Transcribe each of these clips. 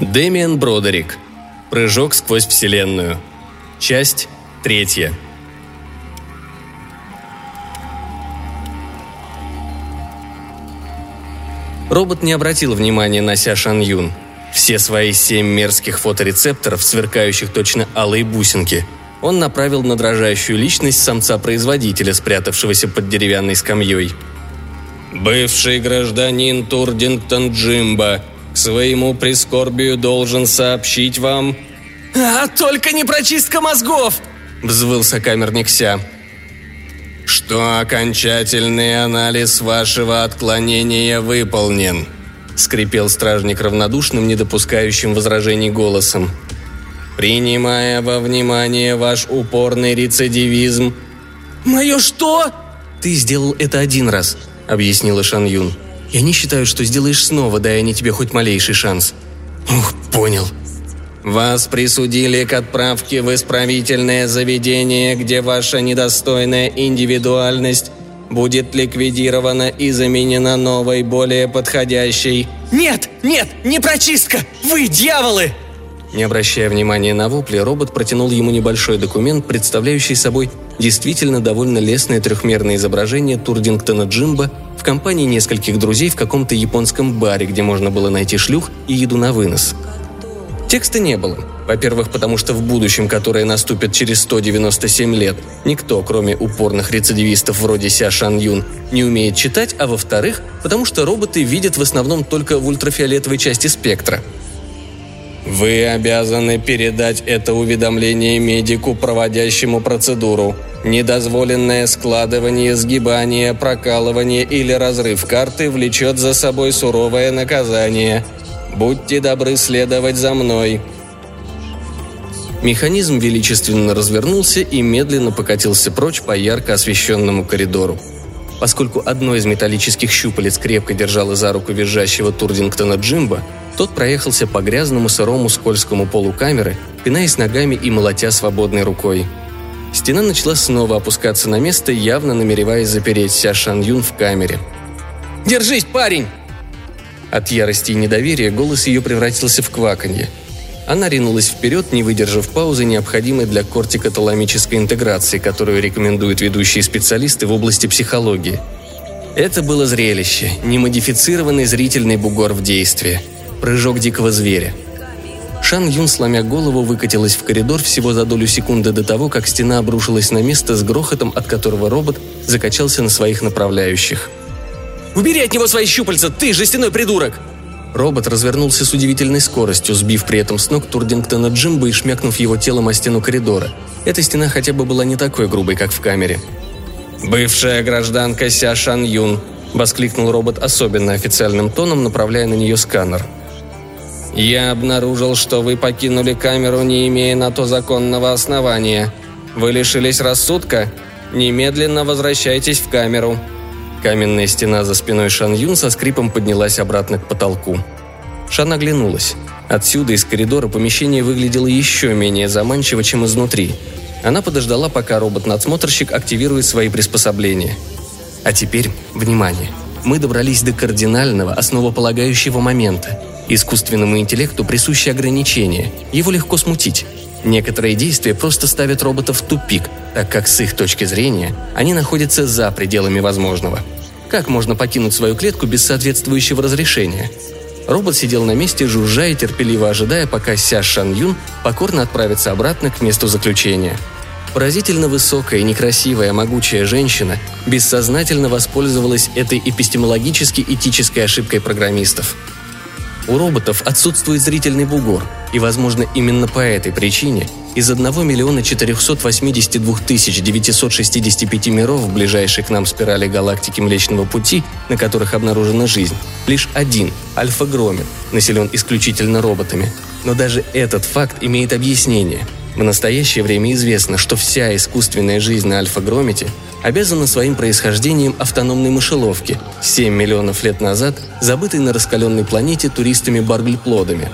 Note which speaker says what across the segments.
Speaker 1: Дэмиан Бродерик. Прыжок сквозь Вселенную. Часть третья. Робот не обратил внимания на Ся Шан Юн. Все свои семь мерзких фоторецепторов, сверкающих точно алые бусинки, он направил на дрожащую личность самца-производителя, спрятавшегося под деревянной скамьей. «Бывший гражданин Турдингтон Джимба к своему прискорбию должен сообщить вам...»
Speaker 2: «А, только не прочистка мозгов!»
Speaker 1: – взвыл сокамерник Ся что окончательный анализ вашего отклонения выполнен», — скрипел стражник равнодушным, не допускающим возражений голосом. «Принимая во внимание ваш упорный рецидивизм...»
Speaker 2: «Мое что?»
Speaker 1: «Ты сделал это один раз», — объяснила Шан Юн. «Я не считаю, что сделаешь снова, дай они тебе хоть малейший шанс». «Ух, понял», вас присудили к отправке в исправительное заведение, где ваша недостойная индивидуальность будет ликвидирована и заменена новой, более подходящей.
Speaker 2: Нет, нет, не прочистка! Вы дьяволы!
Speaker 1: Не обращая внимания на вопли, робот протянул ему небольшой документ, представляющий собой действительно довольно лестное трехмерное изображение Турдингтона Джимба в компании нескольких друзей в каком-то японском баре, где можно было найти шлюх и еду на вынос – Текста не было. Во-первых, потому что в будущем, которое наступит через 197 лет, никто, кроме упорных рецидивистов вроде Ся Шан Юн, не умеет читать, а во-вторых, потому что роботы видят в основном только в ультрафиолетовой части спектра. Вы обязаны передать это уведомление медику, проводящему процедуру. Недозволенное складывание, сгибание, прокалывание или разрыв карты влечет за собой суровое наказание – Будьте добры следовать за мной». Механизм величественно развернулся и медленно покатился прочь по ярко освещенному коридору. Поскольку одно из металлических щупалец крепко держало за руку визжащего Турдингтона Джимба, тот проехался по грязному сырому скользкому полу камеры, пинаясь ногами и молотя свободной рукой. Стена начала снова опускаться на место, явно намереваясь запереть Ся Шан Юн в камере.
Speaker 2: «Держись, парень!»
Speaker 1: От ярости и недоверия голос ее превратился в кваканье. Она ринулась вперед, не выдержав паузы, необходимой для кортикоталамической интеграции, которую рекомендуют ведущие специалисты в области психологии. Это было зрелище, немодифицированный зрительный бугор в действии. Прыжок дикого зверя. Шан Юн, сломя голову, выкатилась в коридор всего за долю секунды до того, как стена обрушилась на место с грохотом, от которого робот закачался на своих направляющих –
Speaker 2: Убери от него свои щупальца, ты, жестяной придурок!»
Speaker 1: Робот развернулся с удивительной скоростью, сбив при этом с ног Турдингтона Джимба и шмякнув его телом о стену коридора. Эта стена хотя бы была не такой грубой, как в камере. «Бывшая гражданка Ся Шан Юн», — воскликнул робот особенно официальным тоном, направляя на нее сканер. «Я обнаружил, что вы покинули камеру, не имея на то законного основания. Вы лишились рассудка? Немедленно возвращайтесь в камеру», Каменная стена за спиной Шан Юн со скрипом поднялась обратно к потолку. Шан оглянулась. Отсюда, из коридора, помещение выглядело еще менее заманчиво, чем изнутри. Она подождала, пока робот-надсмотрщик активирует свои приспособления. А теперь, внимание, мы добрались до кардинального, основополагающего момента. Искусственному интеллекту присущи ограничения, его легко смутить. Некоторые действия просто ставят робота в тупик, так как с их точки зрения они находятся за пределами возможного. Как можно покинуть свою клетку без соответствующего разрешения? Робот сидел на месте, жужжа и терпеливо ожидая, пока Ся Шан Юн покорно отправится обратно к месту заключения. Поразительно высокая, некрасивая, могучая женщина бессознательно воспользовалась этой эпистемологически-этической ошибкой программистов – у роботов отсутствует зрительный бугор, и, возможно, именно по этой причине из 1 миллиона 482 тысяч 965 миров в ближайшей к нам спирали галактики Млечного Пути, на которых обнаружена жизнь, лишь один, Альфа-Громет, населен исключительно роботами. Но даже этот факт имеет объяснение – в настоящее время известно, что вся искусственная жизнь на Альфа-Громете обязана своим происхождением автономной мышеловки, 7 миллионов лет назад забытой на раскаленной планете туристами-баргльплодами.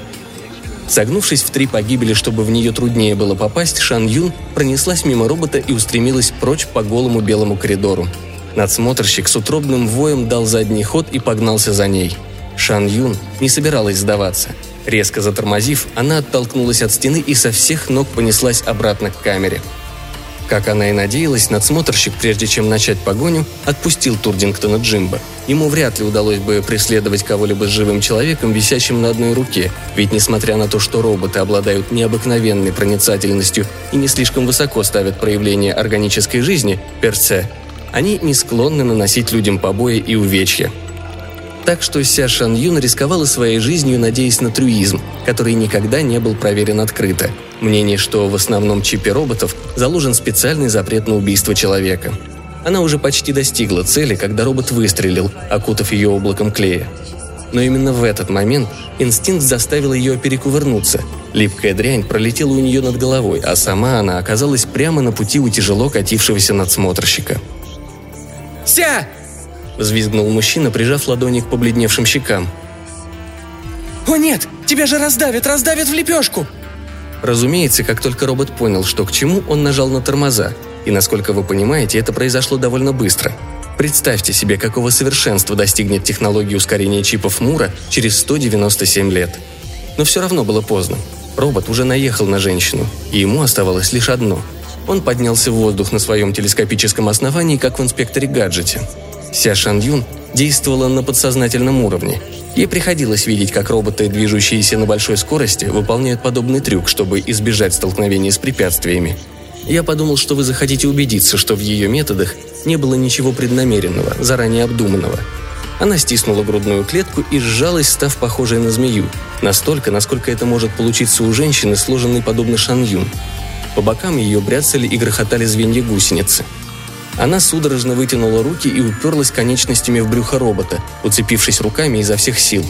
Speaker 1: Согнувшись в три погибели, чтобы в нее труднее было попасть, Шан Юн пронеслась мимо робота и устремилась прочь по голому белому коридору. Надсмотрщик с утробным воем дал задний ход и погнался за ней. Шан Юн не собиралась сдаваться – Резко затормозив, она оттолкнулась от стены и со всех ног понеслась обратно к камере. Как она и надеялась, надсмотрщик, прежде чем начать погоню, отпустил Турдингтона Джимба. Ему вряд ли удалось бы преследовать кого-либо с живым человеком, висящим на одной руке, ведь несмотря на то, что роботы обладают необыкновенной проницательностью и не слишком высоко ставят проявление органической жизни, перце, они не склонны наносить людям побои и увечья. Так что Ся Шан Юн рисковала своей жизнью, надеясь на трюизм, который никогда не был проверен открыто. Мнение, что в основном чипе роботов заложен специальный запрет на убийство человека. Она уже почти достигла цели, когда робот выстрелил, окутав ее облаком клея. Но именно в этот момент инстинкт заставил ее перекувырнуться. Липкая дрянь пролетела у нее над головой, а сама она оказалась прямо на пути у тяжело катившегося надсмотрщика.
Speaker 2: «Ся!»
Speaker 1: – взвизгнул мужчина, прижав ладони к побледневшим щекам.
Speaker 2: «О нет! Тебя же раздавят, раздавят в лепешку!»
Speaker 1: Разумеется, как только робот понял, что к чему, он нажал на тормоза. И, насколько вы понимаете, это произошло довольно быстро. Представьте себе, какого совершенства достигнет технология ускорения чипов Мура через 197 лет. Но все равно было поздно. Робот уже наехал на женщину, и ему оставалось лишь одно. Он поднялся в воздух на своем телескопическом основании, как в инспекторе гаджете. Ся Шан Юн действовала на подсознательном уровне. Ей приходилось видеть, как роботы, движущиеся на большой скорости, выполняют подобный трюк, чтобы избежать столкновения с препятствиями. Я подумал, что вы захотите убедиться, что в ее методах не было ничего преднамеренного, заранее обдуманного. Она стиснула грудную клетку и сжалась, став похожей на змею. Настолько, насколько это может получиться у женщины, сложенной подобно Шан По бокам ее бряцали и грохотали звенья гусеницы – она судорожно вытянула руки и уперлась конечностями в брюхо робота, уцепившись руками изо всех сил.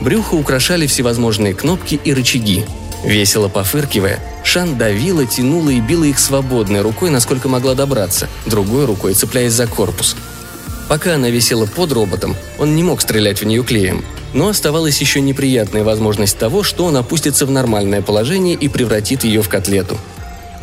Speaker 1: Брюхо украшали всевозможные кнопки и рычаги. Весело пофыркивая, Шан давила, тянула и била их свободной рукой, насколько могла добраться, другой рукой цепляясь за корпус. Пока она висела под роботом, он не мог стрелять в нее клеем, но оставалась еще неприятная возможность того, что он опустится в нормальное положение и превратит ее в котлету –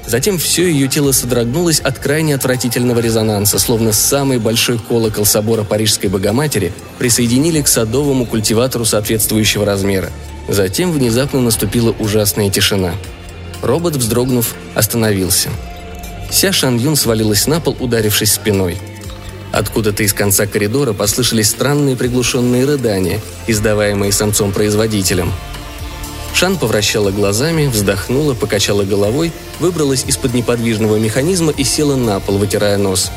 Speaker 1: Затем все ее тело содрогнулось от крайне отвратительного резонанса, словно самый большой колокол собора Парижской Богоматери присоединили к садовому культиватору соответствующего размера. Затем внезапно наступила ужасная тишина. Робот, вздрогнув, остановился. Ся Шан Юн свалилась на пол, ударившись спиной. Откуда-то из конца коридора послышались странные приглушенные рыдания, издаваемые самцом-производителем – Шан повращала глазами, вздохнула, покачала головой, выбралась из-под неподвижного механизма и села на пол, вытирая нос.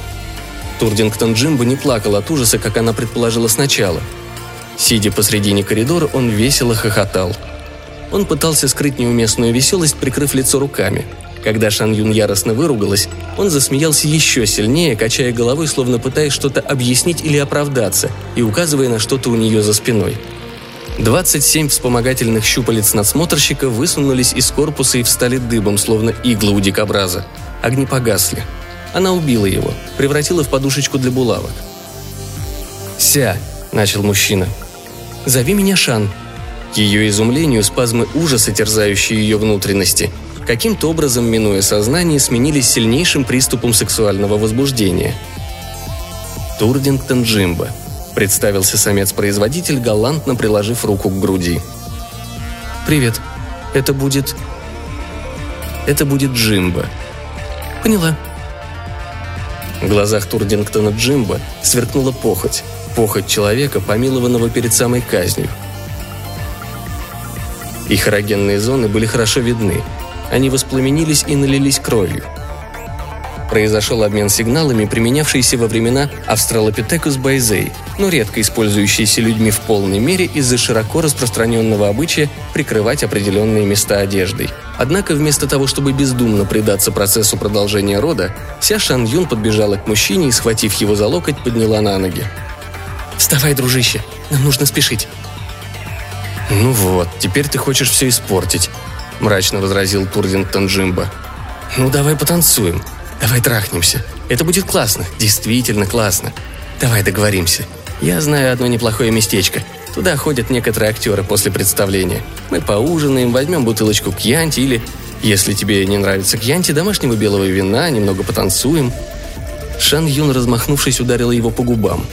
Speaker 1: Турдингтон Джимбо не плакал от ужаса, как она предположила сначала. Сидя посредине коридора, он весело хохотал. Он пытался скрыть неуместную веселость, прикрыв лицо руками. Когда Шан Юн яростно выругалась, он засмеялся еще сильнее, качая головой, словно пытаясь что-то объяснить или оправдаться, и указывая на что-то у нее за спиной – 27 вспомогательных щупалец надсмотрщика высунулись из корпуса и встали дыбом, словно иглы у дикобраза. Огни погасли. Она убила его, превратила в подушечку для булавок. «Ся!» – начал мужчина. «Зови меня Шан». К ее изумлению спазмы ужаса, терзающие ее внутренности, каким-то образом, минуя сознание, сменились сильнейшим приступом сексуального возбуждения. Турдингтон Джимбо – Представился самец-производитель, галантно приложив руку к груди. «Привет. Это будет...» «Это будет Джимба». «Поняла». В глазах Турдингтона Джимба сверкнула похоть. Похоть человека, помилованного перед самой казнью. Их эрогенные зоны были хорошо видны. Они воспламенились и налились кровью – Произошел обмен сигналами, применявшийся во времена Австралопитекус байзей, но редко использующийся людьми в полной мере из-за широко распространенного обычая прикрывать определенные места одеждой. Однако вместо того, чтобы бездумно предаться процессу продолжения рода, Ся Шан Юн подбежала к мужчине и, схватив его за локоть, подняла на ноги. «Вставай, дружище, нам нужно спешить». «Ну вот, теперь ты хочешь все испортить», – мрачно возразил Турдингтон Джимба. «Ну давай потанцуем», Давай трахнемся. Это будет классно, действительно классно. Давай договоримся. Я знаю одно неплохое местечко. Туда ходят некоторые актеры после представления. Мы поужинаем, возьмем бутылочку кьянти или, если тебе не нравится кьянти, домашнего белого вина, немного потанцуем. Шан Юн, размахнувшись, ударила его по губам.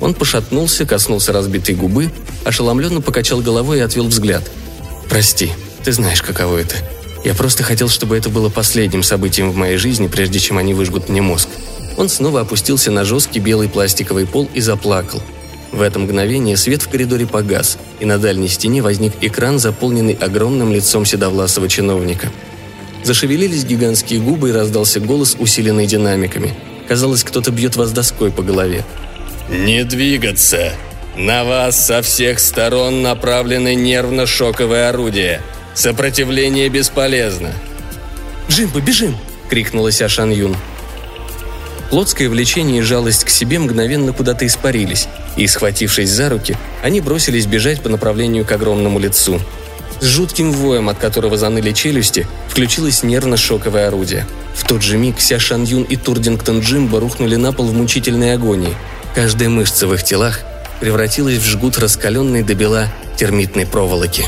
Speaker 1: Он пошатнулся, коснулся разбитой губы, ошеломленно покачал головой и отвел взгляд. Прости, ты знаешь, каково это. Я просто хотел, чтобы это было последним событием в моей жизни, прежде чем они выжгут мне мозг. Он снова опустился на жесткий белый пластиковый пол и заплакал. В это мгновение свет в коридоре погас, и на дальней стене возник экран, заполненный огромным лицом седовласого чиновника. Зашевелились гигантские губы и раздался голос, усиленный динамиками. Казалось, кто-то бьет вас доской по голове.
Speaker 3: «Не двигаться! На вас со всех сторон направлены нервно-шоковые орудия. Сопротивление бесполезно!»
Speaker 2: «Джимбо, бежим!»
Speaker 1: — крикнула Ся Шан Юн. Плотское влечение и жалость к себе мгновенно куда-то испарились, и, схватившись за руки, они бросились бежать по направлению к огромному лицу. С жутким воем, от которого заныли челюсти, включилось нервно-шоковое орудие. В тот же миг Ся Шан Юн и Турдингтон Джимбо рухнули на пол в мучительной агонии. Каждая мышца в их телах превратилась в жгут раскаленной до бела термитной проволоки.